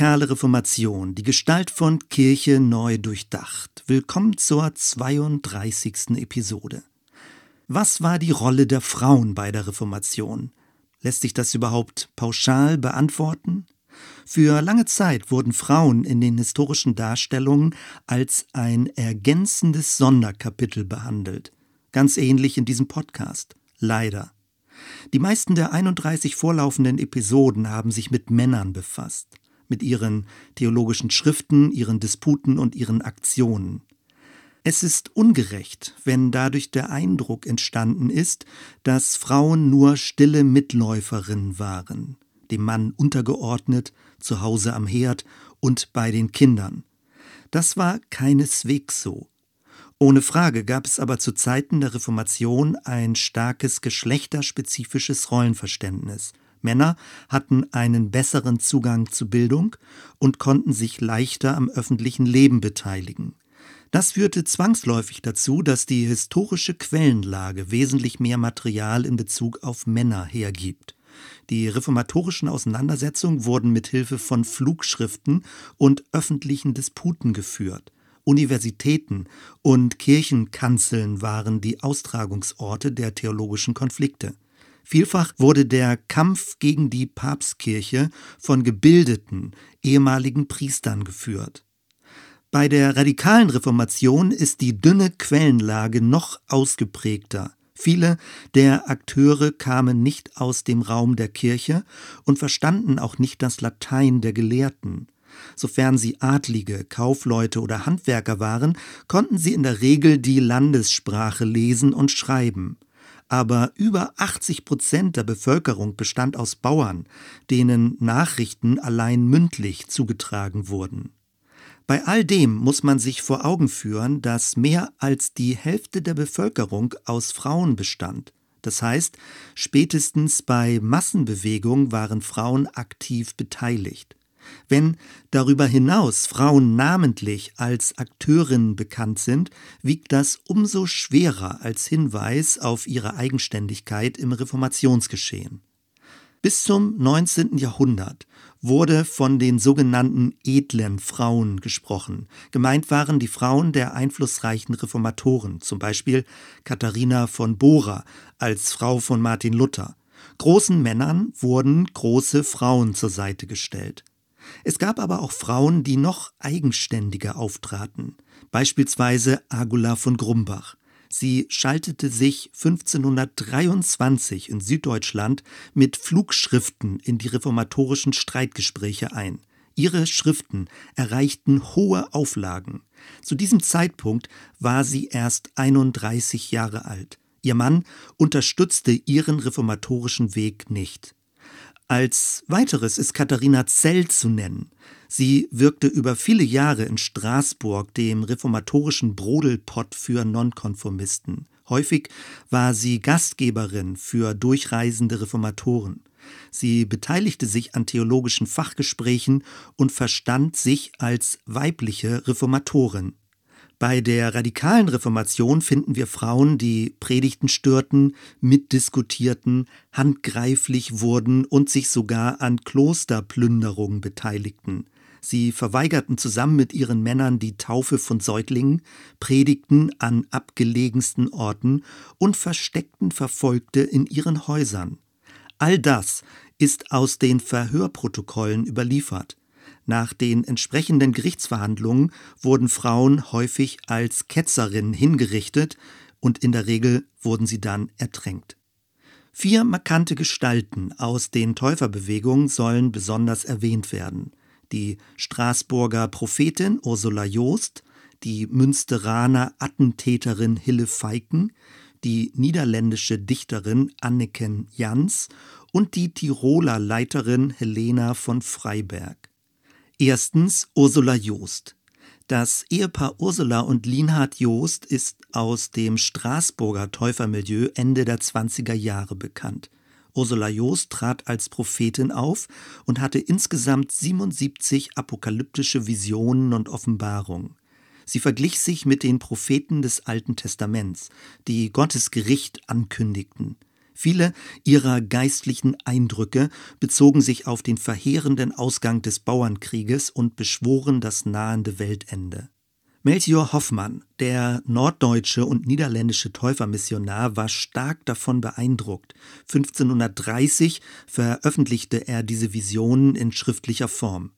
Radikale Reformation, die Gestalt von Kirche neu durchdacht. Willkommen zur 32. Episode. Was war die Rolle der Frauen bei der Reformation? Lässt sich das überhaupt pauschal beantworten? Für lange Zeit wurden Frauen in den historischen Darstellungen als ein ergänzendes Sonderkapitel behandelt. Ganz ähnlich in diesem Podcast. Leider. Die meisten der 31 vorlaufenden Episoden haben sich mit Männern befasst, mit ihren theologischen Schriften, ihren Disputen und ihren Aktionen. Es ist ungerecht, wenn dadurch der Eindruck entstanden ist, dass Frauen nur stille Mitläuferinnen waren, dem Mann untergeordnet, zu Hause am Herd und bei den Kindern. Das war keineswegs so. Ohne Frage gab es aber zu Zeiten der Reformation ein starkes geschlechterspezifisches Rollenverständnis. Männer hatten einen besseren Zugang zu Bildung und konnten sich leichter am öffentlichen Leben beteiligen. Das führte zwangsläufig dazu, dass die historische Quellenlage wesentlich mehr Material in Bezug auf Männer hergibt. Die reformatorischen Auseinandersetzungen wurden mit Hilfe von Flugschriften und öffentlichen Disputen geführt. Universitäten und Kirchenkanzeln waren die Austragungsorte der theologischen Konflikte. Vielfach wurde der Kampf gegen die Papstkirche von gebildeten, ehemaligen Priestern geführt. Bei der radikalen Reformation ist die dünne Quellenlage noch ausgeprägter. Viele der Akteure kamen nicht aus dem Raum der Kirche und verstanden auch nicht das Latein der Gelehrten. Sofern sie Adlige, Kaufleute oder Handwerker waren, konnten sie in der Regel die Landessprache lesen und schreiben. Aber über 80 Prozent der Bevölkerung bestand aus Bauern, denen Nachrichten allein mündlich zugetragen wurden. Bei all dem muss man sich vor Augen führen, dass mehr als die Hälfte der Bevölkerung aus Frauen bestand. Das heißt, spätestens bei Massenbewegung waren Frauen aktiv beteiligt. Wenn darüber hinaus Frauen namentlich als Akteurinnen bekannt sind, wiegt das umso schwerer als Hinweis auf ihre Eigenständigkeit im Reformationsgeschehen. Bis zum 19. Jahrhundert wurde von den sogenannten edlen Frauen gesprochen. Gemeint waren die Frauen der einflussreichen Reformatoren, zum Beispiel Katharina von Bora als Frau von Martin Luther. Großen Männern wurden große Frauen zur Seite gestellt. Es gab aber auch Frauen, die noch eigenständiger auftraten, beispielsweise Agula von Grumbach. Sie schaltete sich 1523 in Süddeutschland mit Flugschriften in die reformatorischen Streitgespräche ein. Ihre Schriften erreichten hohe Auflagen. Zu diesem Zeitpunkt war sie erst 31 Jahre alt. Ihr Mann unterstützte ihren reformatorischen Weg nicht. Als weiteres ist Katharina Zell zu nennen. Sie wirkte über viele Jahre in Straßburg, dem reformatorischen Brodelpott für Nonkonformisten. Häufig war sie Gastgeberin für durchreisende Reformatoren. Sie beteiligte sich an theologischen Fachgesprächen und verstand sich als weibliche Reformatorin. Bei der radikalen Reformation finden wir Frauen, die Predigten störten, mitdiskutierten, handgreiflich wurden und sich sogar an Klosterplünderungen beteiligten. Sie verweigerten zusammen mit ihren Männern die Taufe von Säuglingen, predigten an abgelegensten Orten und versteckten Verfolgte in ihren Häusern. All das ist aus den Verhörprotokollen überliefert. Nach den entsprechenden Gerichtsverhandlungen wurden Frauen häufig als Ketzerinnen hingerichtet und in der Regel wurden sie dann ertränkt. Vier markante Gestalten aus den Täuferbewegungen sollen besonders erwähnt werden. Die Straßburger Prophetin Ursula Joost, die Münsteraner Attentäterin Hille Feiken, die niederländische Dichterin Anneken Jans und die Tiroler Leiterin Helena von Freiberg. Erstens Ursula Joost. Das Ehepaar Ursula und Linhard Joost ist aus dem Straßburger Täufermilieu Ende der 20er Jahre bekannt. Ursula Joost trat als Prophetin auf und hatte insgesamt 77 apokalyptische Visionen und Offenbarungen. Sie verglich sich mit den Propheten des Alten Testaments, die Gottes Gericht ankündigten. Viele ihrer geistlichen Eindrücke bezogen sich auf den verheerenden Ausgang des Bauernkrieges und beschworen das nahende Weltende. Melchior Hoffmann, der norddeutsche und niederländische Täufermissionar, war stark davon beeindruckt. 1530 veröffentlichte er diese Visionen in schriftlicher Form.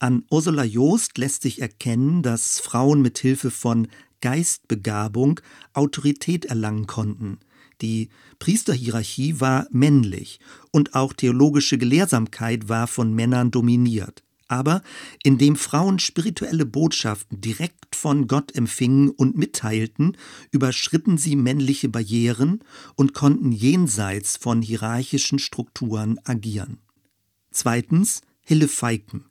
An Ursula Joost lässt sich erkennen, dass Frauen mit Hilfe von Geistbegabung Autorität erlangen konnten. Die Priesterhierarchie war männlich und auch theologische Gelehrsamkeit war von Männern dominiert. Aber indem Frauen spirituelle Botschaften direkt von Gott empfingen und mitteilten, überschritten sie männliche Barrieren und konnten jenseits von hierarchischen Strukturen agieren. Zweitens Hille Feiken.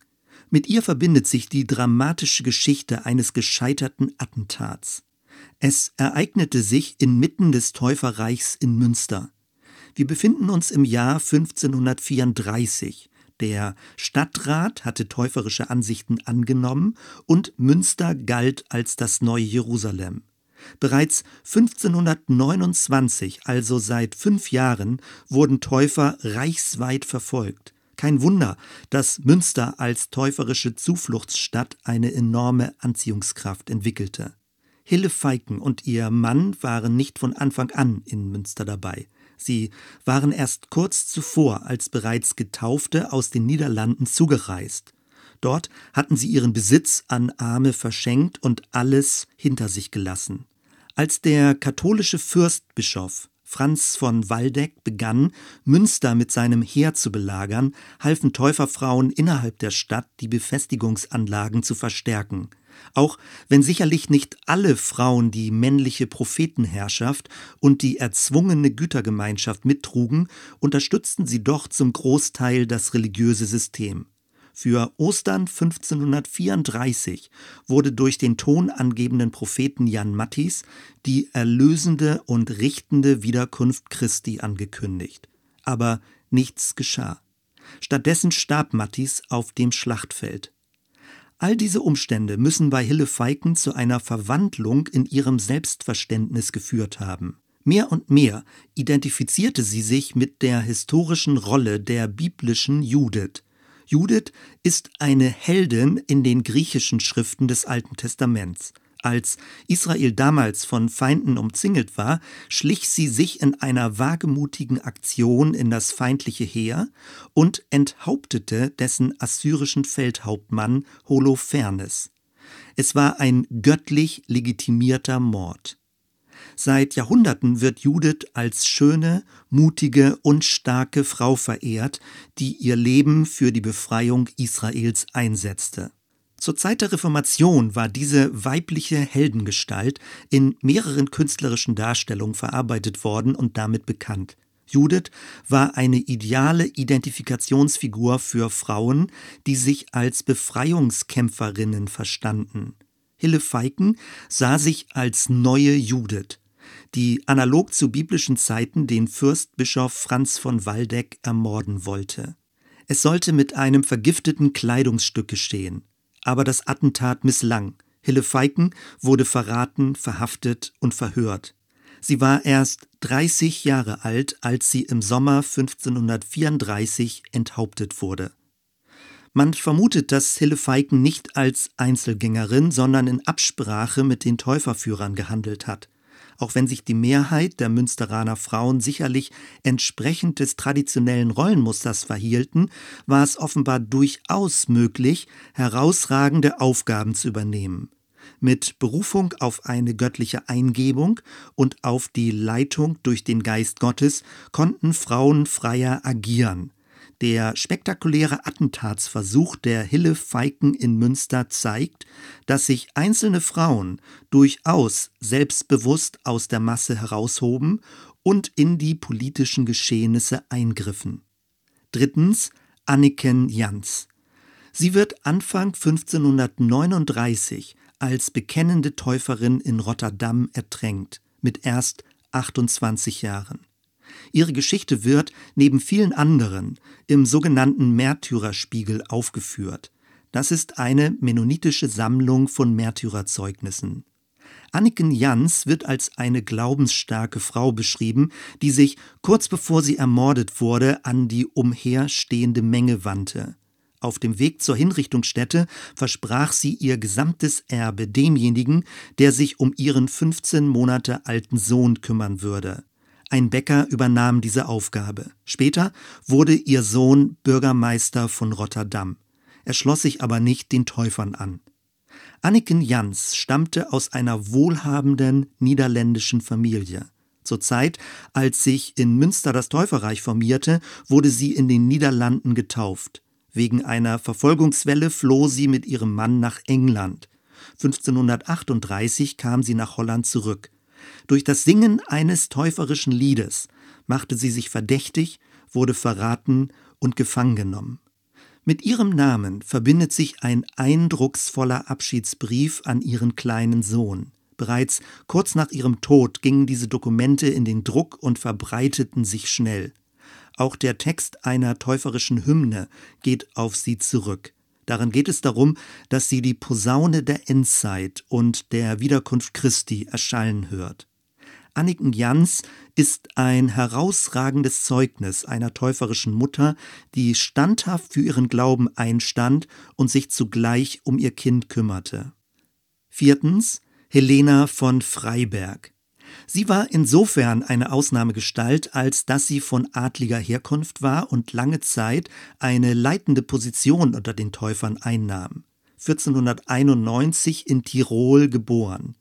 Mit ihr verbindet sich die dramatische Geschichte eines gescheiterten Attentats. Es ereignete sich inmitten des Täuferreichs in Münster. Wir befinden uns im Jahr 1534. Der Stadtrat hatte täuferische Ansichten angenommen und Münster galt als das neue Jerusalem. Bereits 1529, also seit fünf Jahren, wurden Täufer reichsweit verfolgt. Kein Wunder, dass Münster als täuferische Zufluchtsstadt eine enorme Anziehungskraft entwickelte. Hille Feiken und ihr Mann waren nicht von Anfang an in Münster dabei. Sie waren erst kurz zuvor als bereits Getaufte aus den Niederlanden zugereist. Dort hatten sie ihren Besitz an Arme verschenkt und alles hinter sich gelassen. Als der katholische Fürstbischof Franz von Waldeck begann, Münster mit seinem Heer zu belagern, halfen Täuferfrauen innerhalb der Stadt, die Befestigungsanlagen zu verstärken. Auch wenn sicherlich nicht alle Frauen die männliche Prophetenherrschaft und die erzwungene Gütergemeinschaft mittrugen, unterstützten sie doch zum Großteil das religiöse System. Für Ostern 1534 wurde durch den tonangebenden Propheten Jan Mattis die erlösende und richtende Wiederkunft Christi angekündigt. Aber nichts geschah. Stattdessen starb Mattis auf dem Schlachtfeld. All diese Umstände müssen bei Hille Feiken zu einer Verwandlung in ihrem Selbstverständnis geführt haben. Mehr und mehr identifizierte sie sich mit der historischen Rolle der biblischen Judith. Judith ist eine Heldin in den griechischen Schriften des Alten Testaments. Als Israel damals von Feinden umzingelt war, schlich sie sich in einer wagemutigen Aktion in das feindliche Heer und enthauptete dessen assyrischen Feldhauptmann Holofernes. Es war ein göttlich legitimierter Mord. Seit Jahrhunderten wird Judith als schöne, mutige und starke Frau verehrt, die ihr Leben für die Befreiung Israels einsetzte. Zur Zeit der Reformation war diese weibliche Heldengestalt in mehreren künstlerischen Darstellungen verarbeitet worden und damit bekannt. Judith war eine ideale Identifikationsfigur für Frauen, die sich als Befreiungskämpferinnen verstanden. Hille Feiken sah sich als neue Judith, die analog zu biblischen Zeiten den Fürstbischof Franz von Waldeck ermorden wollte. Es sollte mit einem vergifteten Kleidungsstück geschehen. Aber das Attentat misslang. Hille Feiken wurde verraten, verhaftet und verhört. Sie war erst 30 Jahre alt, als sie im Sommer 1534 enthauptet wurde. Man vermutet, dass Hille Feiken nicht als Einzelgängerin, sondern in Absprache mit den Täuferführern gehandelt hat auch wenn sich die Mehrheit der Münsteraner Frauen sicherlich entsprechend des traditionellen Rollenmusters verhielten, war es offenbar durchaus möglich, herausragende Aufgaben zu übernehmen. Mit Berufung auf eine göttliche Eingebung und auf die Leitung durch den Geist Gottes konnten Frauen freier agieren. Der spektakuläre Attentatsversuch der Hille Feiken in Münster zeigt, dass sich einzelne Frauen durchaus selbstbewusst aus der Masse heraushoben und in die politischen Geschehnisse eingriffen. Drittens Anniken Jans. Sie wird Anfang 1539 als bekennende Täuferin in Rotterdam ertränkt, mit erst 28 Jahren. Ihre Geschichte wird, neben vielen anderen, im sogenannten Märtyrerspiegel aufgeführt. Das ist eine mennonitische Sammlung von Märtyrerzeugnissen. Anniken Jans wird als eine glaubensstarke Frau beschrieben, die sich kurz bevor sie ermordet wurde an die umherstehende Menge wandte. Auf dem Weg zur Hinrichtungsstätte versprach sie ihr gesamtes Erbe demjenigen, der sich um ihren 15 Monate alten Sohn kümmern würde. Ein Bäcker übernahm diese Aufgabe. Später wurde ihr Sohn Bürgermeister von Rotterdam. Er schloss sich aber nicht den Täufern an. Anniken Jans stammte aus einer wohlhabenden niederländischen Familie. Zur Zeit, als sich in Münster das Täuferreich formierte, wurde sie in den Niederlanden getauft. Wegen einer Verfolgungswelle floh sie mit ihrem Mann nach England. 1538 kam sie nach Holland zurück. Durch das Singen eines täuferischen Liedes machte sie sich verdächtig, wurde verraten und gefangen genommen. Mit ihrem Namen verbindet sich ein eindrucksvoller Abschiedsbrief an ihren kleinen Sohn. Bereits kurz nach ihrem Tod gingen diese Dokumente in den Druck und verbreiteten sich schnell. Auch der Text einer täuferischen Hymne geht auf sie zurück. Darin geht es darum, dass sie die Posaune der Endzeit und der Wiederkunft Christi erschallen hört. Anniken Jans ist ein herausragendes Zeugnis einer täuferischen Mutter, die standhaft für ihren Glauben einstand und sich zugleich um ihr Kind kümmerte. Viertens Helena von Freiberg. Sie war insofern eine Ausnahmegestalt, als dass sie von adliger Herkunft war und lange Zeit eine leitende Position unter den Täufern einnahm. 1491 in Tirol geboren.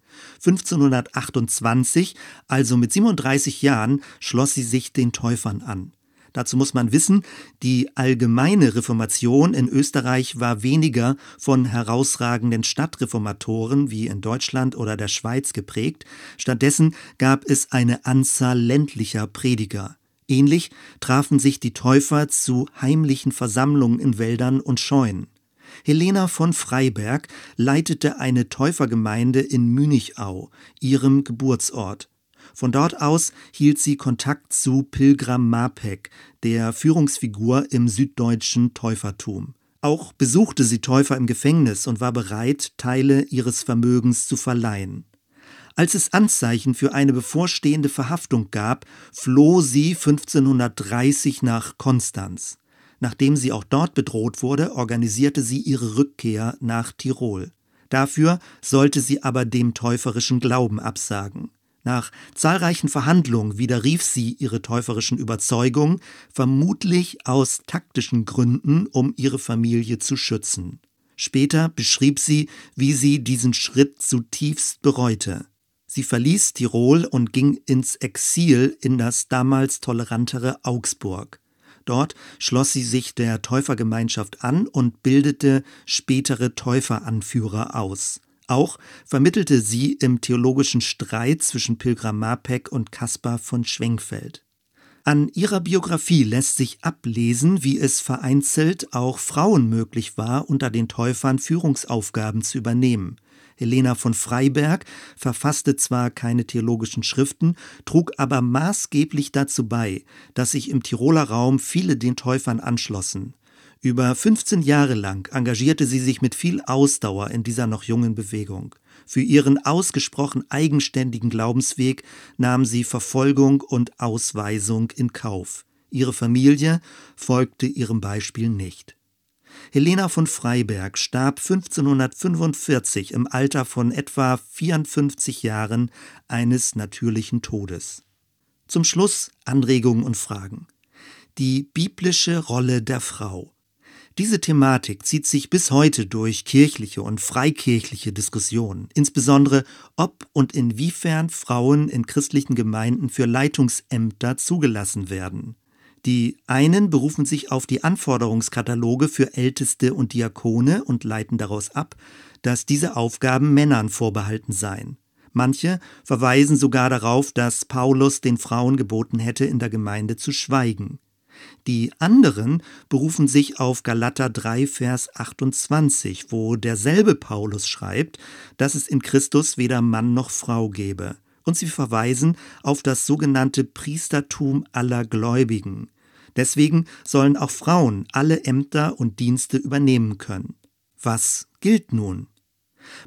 1528, also mit 37 Jahren, schloss sie sich den Täufern an. Dazu muss man wissen, die allgemeine Reformation in Österreich war weniger von herausragenden Stadtreformatoren wie in Deutschland oder der Schweiz geprägt, stattdessen gab es eine Anzahl ländlicher Prediger. Ähnlich trafen sich die Täufer zu heimlichen Versammlungen in Wäldern und Scheunen. Helena von Freiberg leitete eine Täufergemeinde in Münichau, ihrem Geburtsort. Von dort aus hielt sie Kontakt zu Pilgram Mapek, der Führungsfigur im süddeutschen Täufertum. Auch besuchte sie Täufer im Gefängnis und war bereit, Teile ihres Vermögens zu verleihen. Als es Anzeichen für eine bevorstehende Verhaftung gab, floh sie 1530 nach Konstanz. Nachdem sie auch dort bedroht wurde, organisierte sie ihre Rückkehr nach Tirol. Dafür sollte sie aber dem täuferischen Glauben absagen. Nach zahlreichen Verhandlungen widerrief sie ihre täuferischen Überzeugungen, vermutlich aus taktischen Gründen, um ihre Familie zu schützen. Später beschrieb sie, wie sie diesen Schritt zutiefst bereute. Sie verließ Tirol und ging ins Exil in das damals tolerantere Augsburg. Dort schloss sie sich der Täufergemeinschaft an und bildete spätere Täuferanführer aus. Auch vermittelte sie im theologischen Streit zwischen Pilgram Mapek und Caspar von Schwenkfeld. An ihrer Biografie lässt sich ablesen, wie es vereinzelt auch Frauen möglich war, unter den Täufern Führungsaufgaben zu übernehmen. Helena von Freiberg verfasste zwar keine theologischen Schriften, trug aber maßgeblich dazu bei, dass sich im Tiroler Raum viele den Täufern anschlossen. Über 15 Jahre lang engagierte sie sich mit viel Ausdauer in dieser noch jungen Bewegung. Für ihren ausgesprochen eigenständigen Glaubensweg nahm sie Verfolgung und Ausweisung in Kauf. Ihre Familie folgte ihrem Beispiel nicht. Helena von Freiberg starb 1545 im Alter von etwa 54 Jahren eines natürlichen Todes. Zum Schluss Anregungen und Fragen. Die biblische Rolle der Frau. Diese Thematik zieht sich bis heute durch kirchliche und freikirchliche Diskussionen, insbesondere ob und inwiefern Frauen in christlichen Gemeinden für Leitungsämter zugelassen werden. Die einen berufen sich auf die Anforderungskataloge für Älteste und Diakone und leiten daraus ab, dass diese Aufgaben Männern vorbehalten seien. Manche verweisen sogar darauf, dass Paulus den Frauen geboten hätte, in der Gemeinde zu schweigen. Die anderen berufen sich auf Galater 3, Vers 28, wo derselbe Paulus schreibt, dass es in Christus weder Mann noch Frau gebe und sie verweisen auf das sogenannte Priestertum aller Gläubigen. Deswegen sollen auch Frauen alle Ämter und Dienste übernehmen können. Was gilt nun?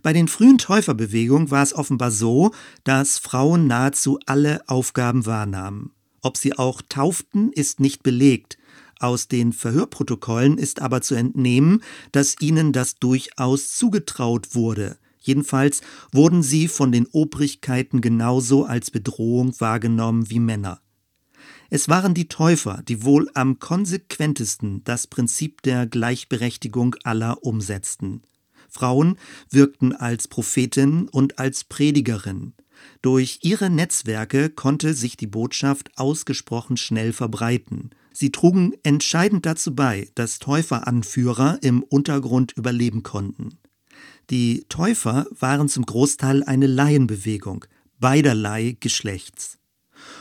Bei den frühen Täuferbewegungen war es offenbar so, dass Frauen nahezu alle Aufgaben wahrnahmen. Ob sie auch tauften, ist nicht belegt. Aus den Verhörprotokollen ist aber zu entnehmen, dass ihnen das durchaus zugetraut wurde. Jedenfalls wurden sie von den Obrigkeiten genauso als Bedrohung wahrgenommen wie Männer. Es waren die Täufer, die wohl am konsequentesten das Prinzip der Gleichberechtigung aller umsetzten. Frauen wirkten als Prophetin und als Predigerin. Durch ihre Netzwerke konnte sich die Botschaft ausgesprochen schnell verbreiten. Sie trugen entscheidend dazu bei, dass Täuferanführer im Untergrund überleben konnten. Die Täufer waren zum Großteil eine Laienbewegung, beiderlei Geschlechts.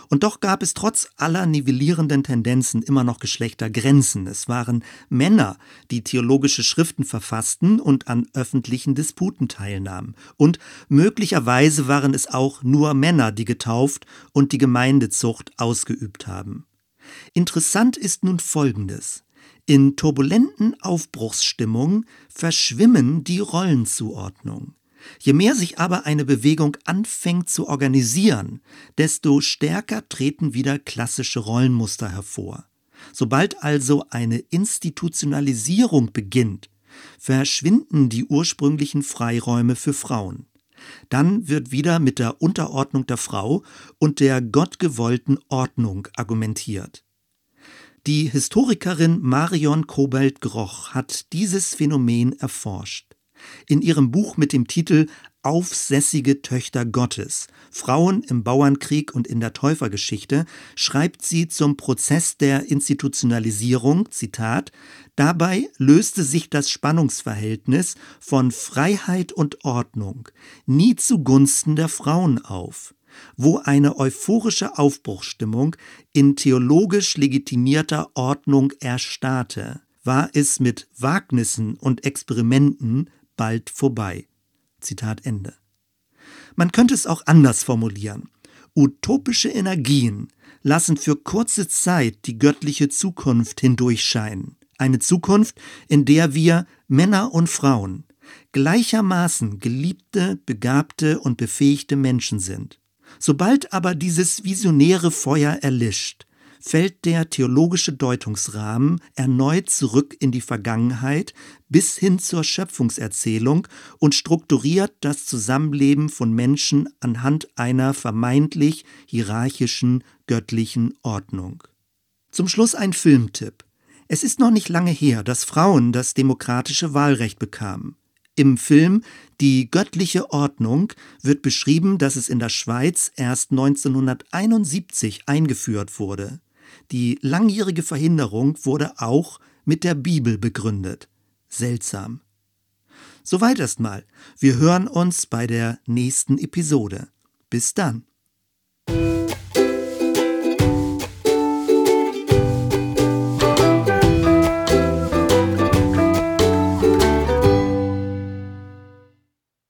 Und doch gab es trotz aller nivellierenden Tendenzen immer noch Geschlechtergrenzen. Es waren Männer, die theologische Schriften verfassten und an öffentlichen Disputen teilnahmen. Und möglicherweise waren es auch nur Männer, die getauft und die Gemeindezucht ausgeübt haben. Interessant ist nun Folgendes. In turbulenten Aufbruchsstimmungen verschwimmen die Rollenzuordnungen. Je mehr sich aber eine Bewegung anfängt zu organisieren, desto stärker treten wieder klassische Rollenmuster hervor. Sobald also eine Institutionalisierung beginnt, verschwinden die ursprünglichen Freiräume für Frauen. Dann wird wieder mit der Unterordnung der Frau und der gottgewollten Ordnung argumentiert. Die Historikerin Marion Kobalt-Groch hat dieses Phänomen erforscht. In ihrem Buch mit dem Titel Aufsässige Töchter Gottes, Frauen im Bauernkrieg und in der Täufergeschichte, schreibt sie zum Prozess der Institutionalisierung, Zitat, Dabei löste sich das Spannungsverhältnis von Freiheit und Ordnung nie zugunsten der Frauen auf wo eine euphorische Aufbruchsstimmung in theologisch legitimierter Ordnung erstarrte, war es mit Wagnissen und Experimenten bald vorbei. Zitat Ende. Man könnte es auch anders formulieren. Utopische Energien lassen für kurze Zeit die göttliche Zukunft hindurchscheinen. Eine Zukunft, in der wir Männer und Frauen gleichermaßen geliebte, begabte und befähigte Menschen sind. Sobald aber dieses visionäre Feuer erlischt, fällt der theologische Deutungsrahmen erneut zurück in die Vergangenheit bis hin zur Schöpfungserzählung und strukturiert das Zusammenleben von Menschen anhand einer vermeintlich hierarchischen göttlichen Ordnung. Zum Schluss ein Filmtipp. Es ist noch nicht lange her, dass Frauen das demokratische Wahlrecht bekamen. Im Film Die göttliche Ordnung wird beschrieben, dass es in der Schweiz erst 1971 eingeführt wurde. Die langjährige Verhinderung wurde auch mit der Bibel begründet. Seltsam. Soweit erstmal. Wir hören uns bei der nächsten Episode. Bis dann.